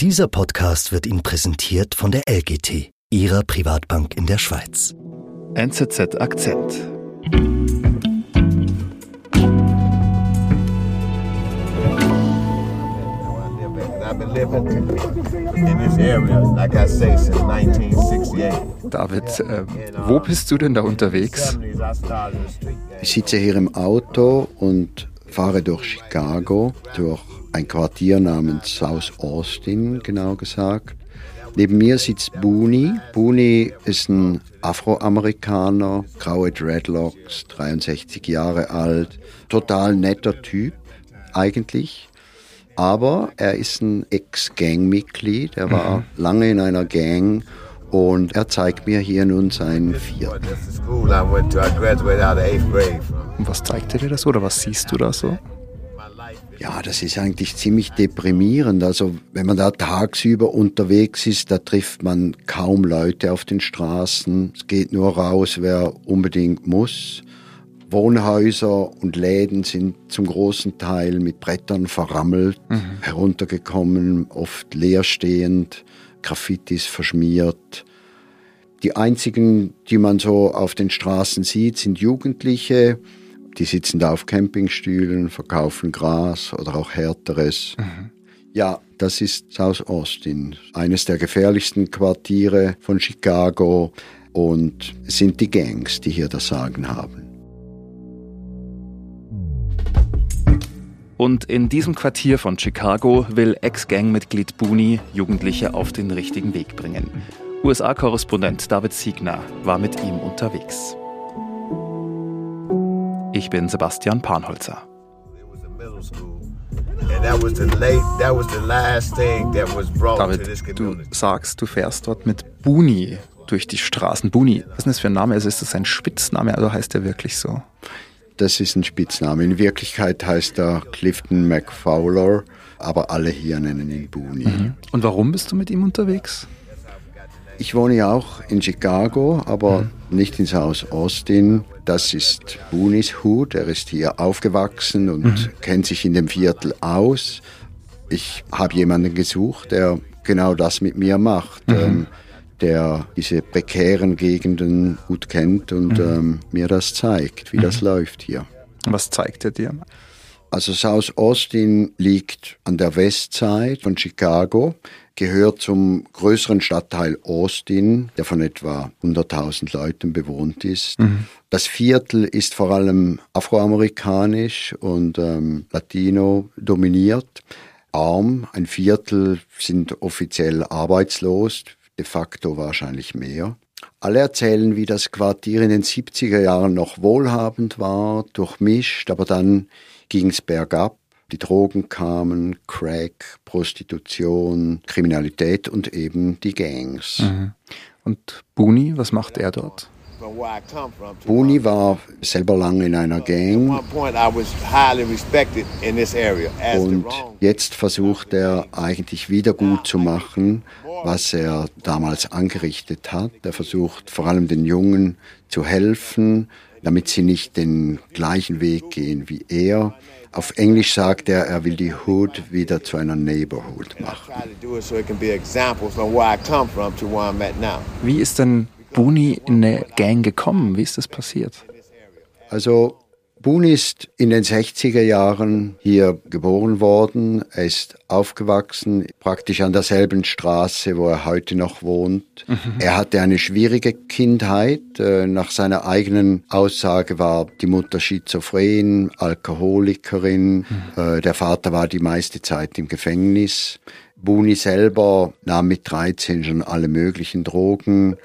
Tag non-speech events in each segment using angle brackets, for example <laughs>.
Dieser Podcast wird Ihnen präsentiert von der LGT, Ihrer Privatbank in der Schweiz. NZZ Akzent. I've been living in this area, like I say, since 1968. David, äh, wo bist du denn da unterwegs? 70s, I started a street gang. Ich sitze hier im Auto und fahre durch Chicago, durch ein Quartier namens South Austin, genau gesagt. Neben mir sitzt Booney. Booney ist ein Afroamerikaner, graue Dreadlocks, 63 Jahre alt, total netter Typ eigentlich. Aber er ist ein Ex-Gang-Mitglied, er war lange in einer Gang und er zeigt mir hier nun sein Viertel. That's the school I went to. I graduated out of eighth grade from. Und was zeigt er dir das oder was siehst du da so? Ja, das ist eigentlich ziemlich deprimierend. Also wenn man da tagsüber unterwegs ist, da trifft man kaum Leute auf den Straßen. Es geht nur raus, wer unbedingt muss. Wohnhäuser und Läden sind zum großen Teil mit Brettern verrammelt, heruntergekommen, oft leerstehend, Graffitis verschmiert. Die einzigen, die man so auf den Straßen sieht, sind Jugendliche. Die sitzen da auf Campingstühlen, verkaufen Gras oder auch härteres. Ja, das ist South Austin, eines der gefährlichsten Quartiere von Chicago und es sind die Gangs, die hier das Sagen haben. Und in diesem Quartier von Chicago will Ex-Gang-Mitglied Booney Jugendliche auf den richtigen Weg bringen. USA-Korrespondent David Siegner war mit ihm unterwegs. Ich bin Sebastian Panholzer. David, du sagst, du fährst dort mit Booney durch die Straßen. Booney, was ist denn das für ein Name? Also ist das ein Spitzname, also heißt der wirklich so? Das ist ein Spitzname. In Wirklichkeit heißt er Clifton McFowler, aber alle hier nennen ihn Booney. Und warum bist du mit ihm unterwegs? Ich wohne ja auch in Chicago, aber nicht in South Austin. Das ist Booneys Hut. Er ist hier aufgewachsen und kennt sich in dem Viertel aus. Ich habe jemanden gesucht, der genau das mit mir macht, ähm, der diese prekären Gegenden gut kennt und ähm, mir das zeigt, wie das läuft hier. Was zeigt er dir? Also South Austin liegt an der Westside von Chicago, gehört zum größeren Stadtteil Austin, der von etwa 100.000 Leuten bewohnt ist. Das Viertel ist vor allem afroamerikanisch und ähm, latino dominiert. Arm, ein Viertel sind offiziell arbeitslos, de facto wahrscheinlich mehr. Alle erzählen, wie das Quartier in den 70er Jahren noch wohlhabend war, durchmischt, aber dann ging es bergab. Die Drogen kamen, Crack, Prostitution, Kriminalität und eben die Gangs. Und Booney, was macht er dort? From where I come from. to Buni war selber lange in einer Gang one point, I was highly respected in this area as the und jetzt versucht er eigentlich wieder gut zu machen, was er damals angerichtet hat. Er versucht vor allem den Jungen zu helfen, damit sie nicht den gleichen Weg gehen wie er. Auf Englisch sagt er, er will die Hood wieder zu einer Neighborhood machen. Try to do it so it can be an example from where I come from to where I'm at now. Wie ist denn Booney in eine Gang gekommen? Wie ist das passiert? Also Boone ist in den 60er Jahren hier geboren worden. Er ist aufgewachsen, praktisch an derselben Straße, wo er heute noch wohnt. Er hatte eine schwierige Kindheit. Äh, Nach seiner eigenen Aussage war die Mutter schizophren, Alkoholikerin. Äh, Der Vater war die meiste Zeit im Gefängnis. Booney selber nahm mit 13 schon alle möglichen Drogen.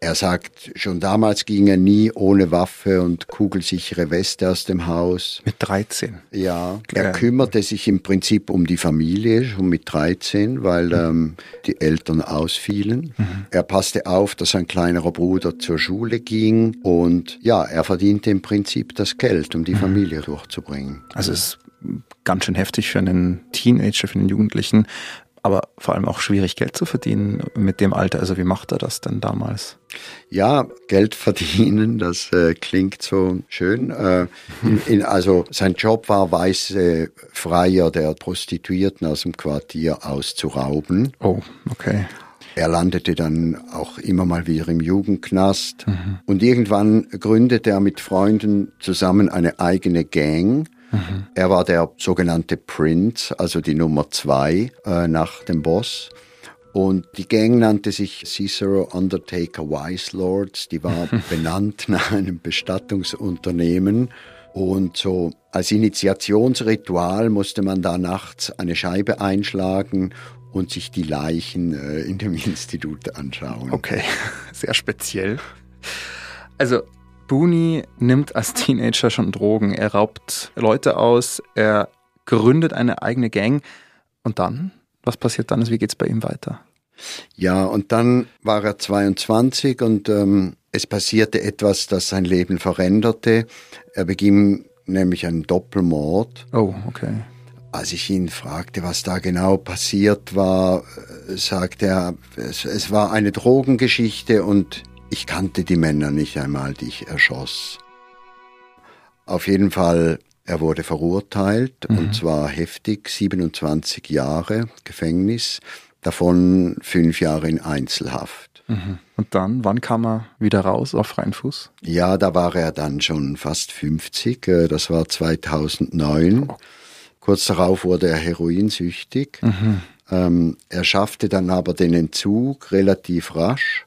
Er sagt, schon damals ging er nie ohne Waffe und kugelsichere Weste aus dem Haus. Mit 13. Ja, er Ja. kümmerte sich im Prinzip um die Familie schon mit 13, weil ähm, die Eltern ausfielen. Er passte auf, dass sein kleinerer Bruder zur Schule ging und ja, er verdiente im Prinzip das Geld, um die Familie durchzubringen. Also es ist ganz schön heftig für einen Teenager, für einen Jugendlichen. Aber vor allem auch schwierig Geld zu verdienen mit dem Alter. Also wie macht er das denn damals? Ja, Geld verdienen, das äh, klingt so schön. Äh, in, in, also sein Job war, weiße Freier der Prostituierten aus dem Quartier auszurauben. Oh, okay. Er landete dann auch immer mal wieder im Jugendknast. Mhm. Und irgendwann gründete er mit Freunden zusammen eine eigene Gang. Mhm. Er war der sogenannte Prince, also die Nummer zwei äh, nach dem Boss. Und die Gang nannte sich Cicero Undertaker Wise Lords. Die war <laughs> benannt nach einem Bestattungsunternehmen. Und so als Initiationsritual musste man da nachts eine Scheibe einschlagen und sich die Leichen äh, in dem <laughs> Institut anschauen. Okay, <laughs> sehr speziell. Also Booney nimmt als Teenager schon Drogen. Er raubt Leute aus, er gründet eine eigene Gang. Und dann? Was passiert dann? Wie geht es bei ihm weiter? Ja, und dann war er 22 und ähm, es passierte etwas, das sein Leben veränderte. Er beging nämlich einen Doppelmord. Oh, okay. Als ich ihn fragte, was da genau passiert war, äh, sagte er, es, es war eine Drogengeschichte und ich kannte die Männer nicht einmal, die ich erschoss. Auf jeden Fall, er wurde verurteilt mhm. und zwar heftig, 27 Jahre Gefängnis, davon fünf Jahre in Einzelhaft. Mhm. Und dann, wann kam er wieder raus auf freien Fuß? Ja, da war er dann schon fast 50, äh, das war 2009. Oh. Kurz darauf wurde er heroinsüchtig. Mhm. Ähm, er schaffte dann aber den Entzug relativ rasch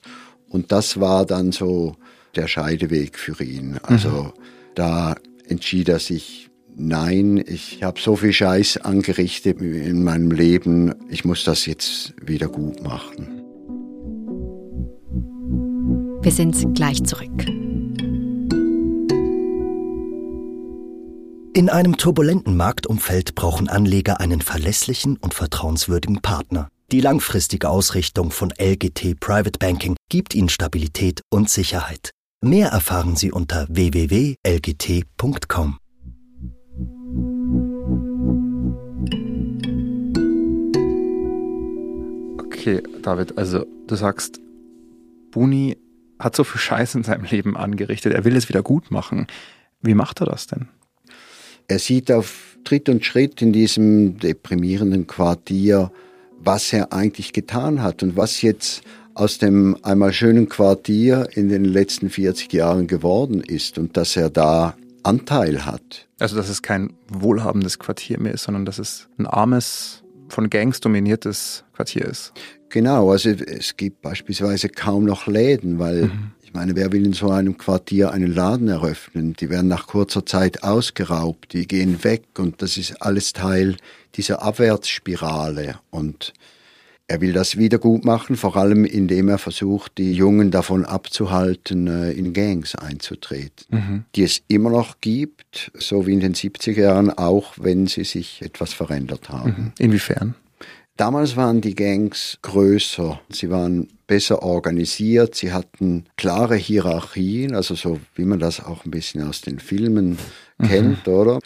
und das war dann so der Scheideweg für ihn. Also mhm. da entschied er sich, nein, ich habe so viel Scheiß angerichtet in meinem Leben, ich muss das jetzt wieder gut machen. Wir sind gleich zurück. In einem turbulenten Marktumfeld brauchen Anleger einen verlässlichen und vertrauenswürdigen Partner. Die langfristige Ausrichtung von LGT Private Banking gibt Ihnen Stabilität und Sicherheit. Mehr erfahren Sie unter www.lgt.com. Okay, David, also du sagst, Buni hat so viel Scheiß in seinem Leben angerichtet, er will es wieder gut machen. Wie macht er das denn? Er sieht auf Tritt und Schritt in diesem deprimierenden Quartier, was er eigentlich getan hat und was jetzt aus dem einmal schönen Quartier in den letzten 40 Jahren geworden ist und dass er da Anteil hat. Also dass es kein wohlhabendes Quartier mehr ist, sondern dass es ein armes, von Gangs dominiertes Quartier ist. Genau, also es gibt beispielsweise kaum noch Läden, weil mhm. Ich meine, wer will in so einem Quartier einen Laden eröffnen? Die werden nach kurzer Zeit ausgeraubt, die gehen weg und das ist alles Teil dieser Abwärtsspirale. Und er will das wieder gut machen, vor allem indem er versucht, die Jungen davon abzuhalten, äh, in Gangs einzutreten, mhm. die es immer noch gibt, so wie in den 70er Jahren, auch wenn sie sich etwas verändert haben. Mhm. Inwiefern? Damals waren die Gangs größer, sie waren besser organisiert, sie hatten klare Hierarchien, also so wie man das auch ein bisschen aus den Filmen mhm. kennt, oder?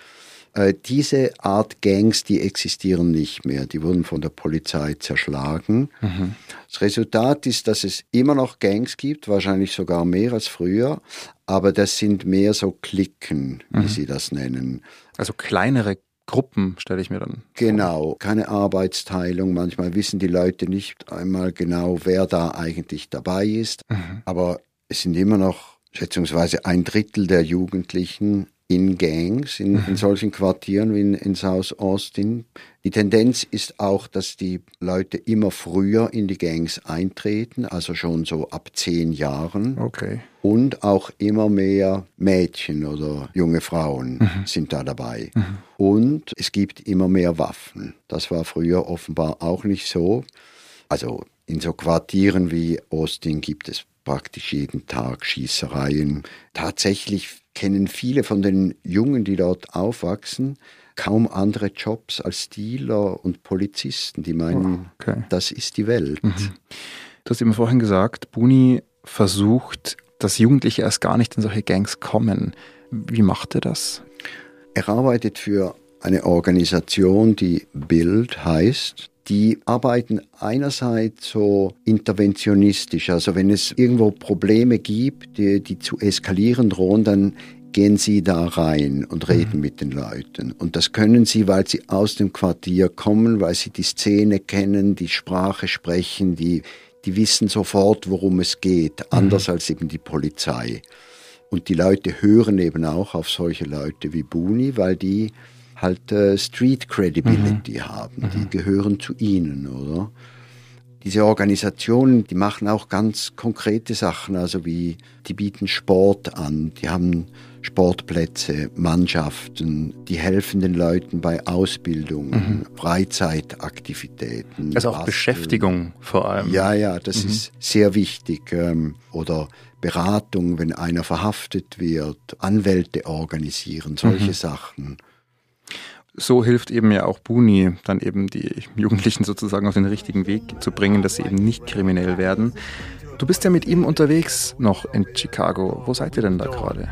Äh, diese Art Gangs, die existieren nicht mehr. Die wurden von der Polizei zerschlagen. Mhm. Das Resultat ist, dass es immer noch Gangs gibt, wahrscheinlich sogar mehr als früher, aber das sind mehr so Klicken, wie mhm. sie das nennen. Also kleinere Gruppen, stelle ich mir dann. Genau, keine Arbeitsteilung. Manchmal wissen die Leute nicht einmal genau, wer da eigentlich dabei ist. Mhm. Aber es sind immer noch schätzungsweise ein Drittel der Jugendlichen in Gangs, in, in mhm. solchen Quartieren wie in, in South Austin. Die Tendenz ist auch, dass die Leute immer früher in die Gangs eintreten, also schon so ab zehn Jahren. Okay. Und auch immer mehr Mädchen oder junge Frauen mhm. sind da dabei. Mhm. Und es gibt immer mehr Waffen. Das war früher offenbar auch nicht so. Also in so Quartieren wie Austin gibt es praktisch jeden Tag Schießereien. Tatsächlich kennen viele von den Jungen, die dort aufwachsen, kaum andere Jobs als Dealer und Polizisten. Die meinen, oh, okay. das ist die Welt. Mhm. Du hast eben vorhin gesagt, Buni versucht, dass Jugendliche erst gar nicht in solche Gangs kommen. Wie macht er das? Er arbeitet für eine Organisation, die BILD heißt. Die arbeiten einerseits so interventionistisch, also wenn es irgendwo Probleme gibt, die, die zu eskalieren drohen, dann gehen Sie da rein und reden mhm. mit den Leuten. Und das können Sie, weil Sie aus dem Quartier kommen, weil Sie die Szene kennen, die Sprache sprechen, die, die wissen sofort, worum es geht, mhm. anders als eben die Polizei. Und die Leute hören eben auch auf solche Leute wie Buni, weil die halt äh, Street Credibility mhm. haben. Die mhm. gehören zu ihnen, oder? Diese Organisationen, die machen auch ganz konkrete Sachen, also wie die bieten Sport an, die haben Sportplätze, Mannschaften, die helfen den Leuten bei Ausbildung, mhm. Freizeitaktivitäten. Also auch Basteln. Beschäftigung vor allem. Ja, ja, das mhm. ist sehr wichtig. Ähm, oder Beratung, wenn einer verhaftet wird, Anwälte organisieren, solche mhm. Sachen so hilft eben ja auch Buni, dann eben die Jugendlichen sozusagen auf den richtigen Weg zu bringen, dass sie eben nicht kriminell werden. Du bist ja mit ihm unterwegs noch in Chicago. Wo seid ihr denn da gerade?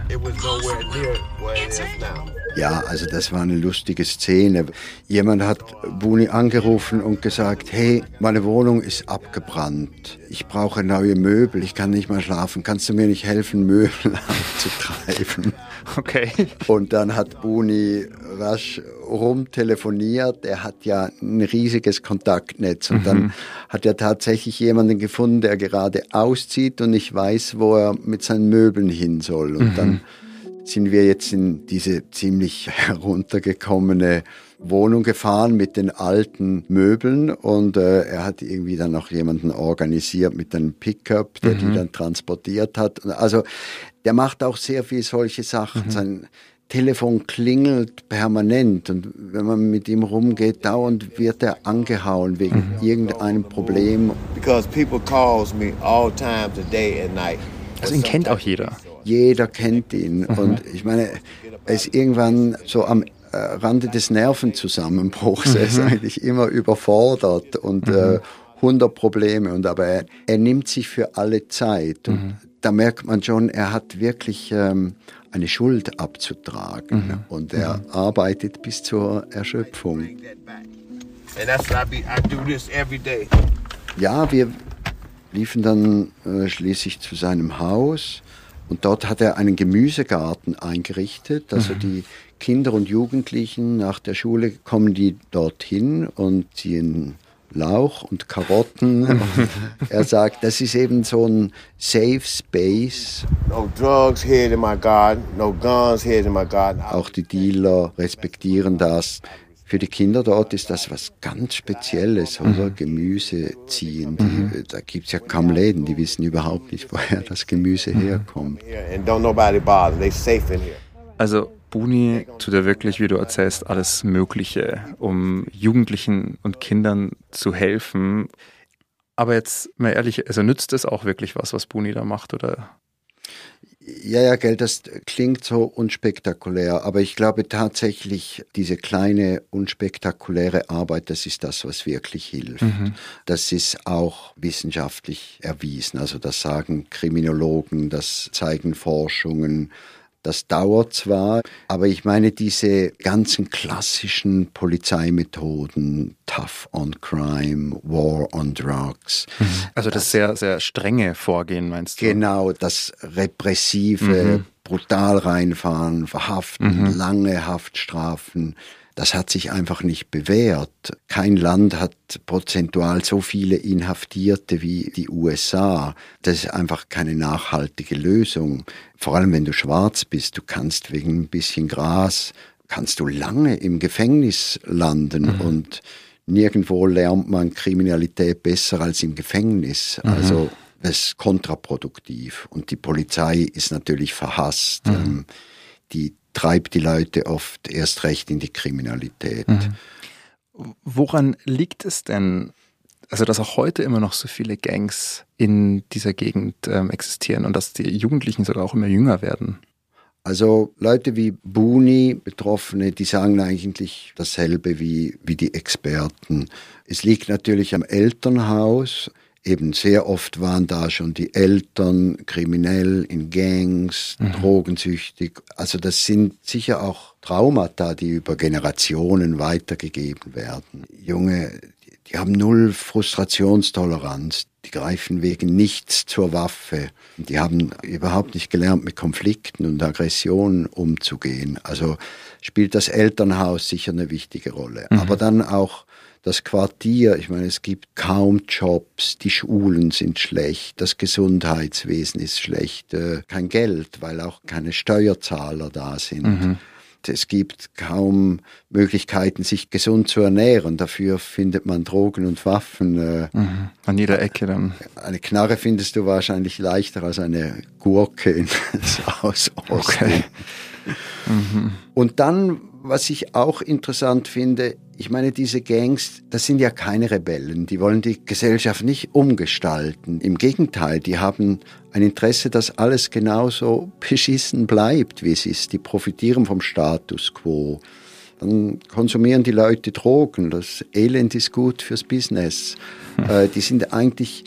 Ja, also das war eine lustige Szene. Jemand hat Buni angerufen und gesagt, hey, meine Wohnung ist abgebrannt. Ich brauche neue Möbel. Ich kann nicht mehr schlafen. Kannst du mir nicht helfen, Möbel <laughs> abzutreiben? Okay. Und dann hat Buni rasch rumtelefoniert. Er hat ja ein riesiges Kontaktnetz. Und mhm. dann hat er tatsächlich jemanden gefunden, der gerade auszieht und nicht weiß, wo er mit seinen Möbeln hin soll. Und mhm. dann sind wir jetzt in diese ziemlich <laughs> heruntergekommene Wohnung gefahren mit den alten Möbeln und äh, er hat irgendwie dann noch jemanden organisiert mit einem Pickup, der mhm. die dann transportiert hat. Also der macht auch sehr viel solche Sachen. Mhm. Sein Telefon klingelt permanent und wenn man mit ihm rumgeht, dauernd wird er angehauen wegen mhm. irgendeinem Problem. Because people calls me all times a day and night. Also ihn kennt auch jeder. Jeder kennt ihn mhm. und ich meine, er ist irgendwann so am äh, Rande des Nervenzusammenbruchs. Mhm. Er ist mhm. eigentlich immer überfordert und mhm. äh, 100 Probleme und aber er, er, nimmt sich für alle Zeit und mhm. da merkt man schon, er hat wirklich ähm, eine Schuld abzutragen mhm. und er mhm. arbeitet bis zur Erschöpfung. Ja, wir liefen dann äh, schließlich zu seinem Haus und dort hat er einen Gemüsegarten eingerichtet. Also mhm. die Kinder und Jugendlichen nach der Schule kommen die dorthin und ziehen Lauch und Karotten. <laughs> er sagt, das ist eben so ein Safe Space. No drugs here in my garden, no guns here in my garden. Auch die Dealer respektieren das. Für die Kinder dort ist das was ganz Spezielles, oder? Mhm. Gemüse ziehen. Die, mhm. Da gibt es ja kaum Läden, die wissen überhaupt nicht, woher das Gemüse mhm. herkommt. Also Buni tut er wirklich, wie du erzählst, alles Mögliche, um Jugendlichen und Kindern zu helfen. Aber jetzt mal ehrlich, also nützt es auch wirklich was, was Buni da macht, oder? Ja, ja, gell, das klingt so unspektakulär, aber ich glaube tatsächlich, diese kleine, unspektakuläre Arbeit, das ist das, was wirklich hilft. Mhm. Das ist auch wissenschaftlich erwiesen. Also das sagen Kriminologen, das zeigen Forschungen. Das dauert zwar, aber ich meine, diese ganzen klassischen Polizeimethoden, Tough on Crime, War on Drugs. Mhm. Also das, das sehr, sehr strenge Vorgehen, meinst du? Genau, das repressive, mhm. brutal reinfahren, verhaften, mhm. lange Haftstrafen das hat sich einfach nicht bewährt. Kein Land hat prozentual so viele Inhaftierte wie die USA. Das ist einfach keine nachhaltige Lösung. Vor allem wenn du schwarz bist, du kannst wegen ein bisschen Gras, kannst du lange im Gefängnis landen mhm. und nirgendwo lernt man Kriminalität besser als im Gefängnis. Mhm. Also das ist kontraproduktiv und die Polizei ist natürlich verhasst. Mhm. Ähm, die treibt die Leute oft erst recht in die Kriminalität. Mhm. Woran liegt es denn, also dass auch heute immer noch so viele Gangs in dieser Gegend ähm, existieren und dass die Jugendlichen sogar auch immer jünger werden? Also Leute wie Buni, Betroffene, die sagen eigentlich dasselbe wie, wie die Experten. Es liegt natürlich am Elternhaus eben sehr oft waren da schon die Eltern kriminell in Gangs, mhm. drogensüchtig. Also das sind sicher auch Traumata, die über Generationen weitergegeben werden. Junge, die haben null Frustrationstoleranz. Die greifen wegen nichts zur Waffe. Die haben überhaupt nicht gelernt, mit Konflikten und Aggressionen umzugehen. Also spielt das Elternhaus sicher eine wichtige Rolle. Mhm. Aber dann auch das Quartier, ich meine, es gibt kaum Jobs, die Schulen sind schlecht, das Gesundheitswesen ist schlecht, äh, kein Geld, weil auch keine Steuerzahler da sind. Mhm. Es gibt kaum Möglichkeiten, sich gesund zu ernähren. Dafür findet man Drogen und Waffen. Äh, mhm. An jeder Ecke dann. Eine Knarre findest du wahrscheinlich leichter als eine Gurke in <laughs> aus Okay. Mhm. Und dann, was ich auch interessant finde, ich meine, diese Gangs, das sind ja keine Rebellen, die wollen die Gesellschaft nicht umgestalten. Im Gegenteil, die haben ein Interesse, dass alles genauso beschissen bleibt, wie es ist. Die profitieren vom Status quo. Dann konsumieren die Leute Drogen, das Elend ist gut fürs Business. Hm. <laughs> die sind eigentlich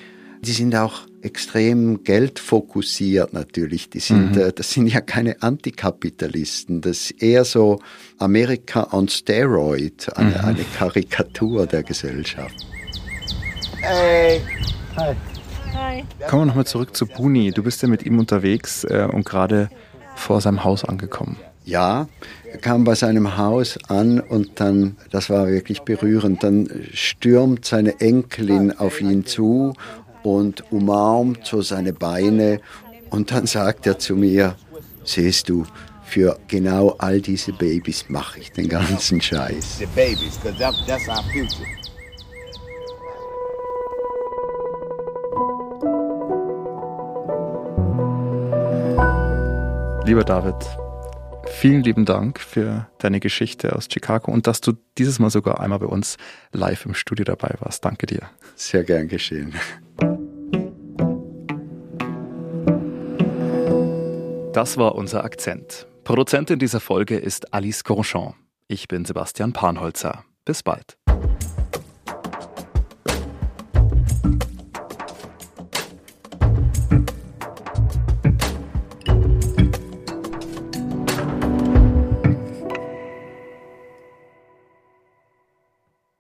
die sind auch extrem geldfokussiert natürlich. Die sind, mhm. äh, das sind ja keine Antikapitalisten. Das ist eher so Amerika on Steroid, eine, mhm. eine Karikatur der Gesellschaft. Hey. Hi. Hi. Kommen wir nochmal zurück zu Buni. Du bist ja mit ihm unterwegs äh, und gerade vor seinem Haus angekommen. Ja, er kam bei seinem Haus an und dann, das war wirklich berührend, dann stürmt seine Enkelin auf ihn zu und umarmt so seine Beine und dann sagt er zu mir, siehst du, für genau all diese Babys mache ich den ganzen Scheiß. Lieber David, vielen lieben Dank für deine Geschichte aus Chicago und dass du dieses Mal sogar einmal bei uns live im Studio dabei warst. Danke dir. Sehr gern geschehen. Das war unser Akzent. Produzentin dieser Folge ist Alice Grandchamp. Ich bin Sebastian Panholzer. Bis bald.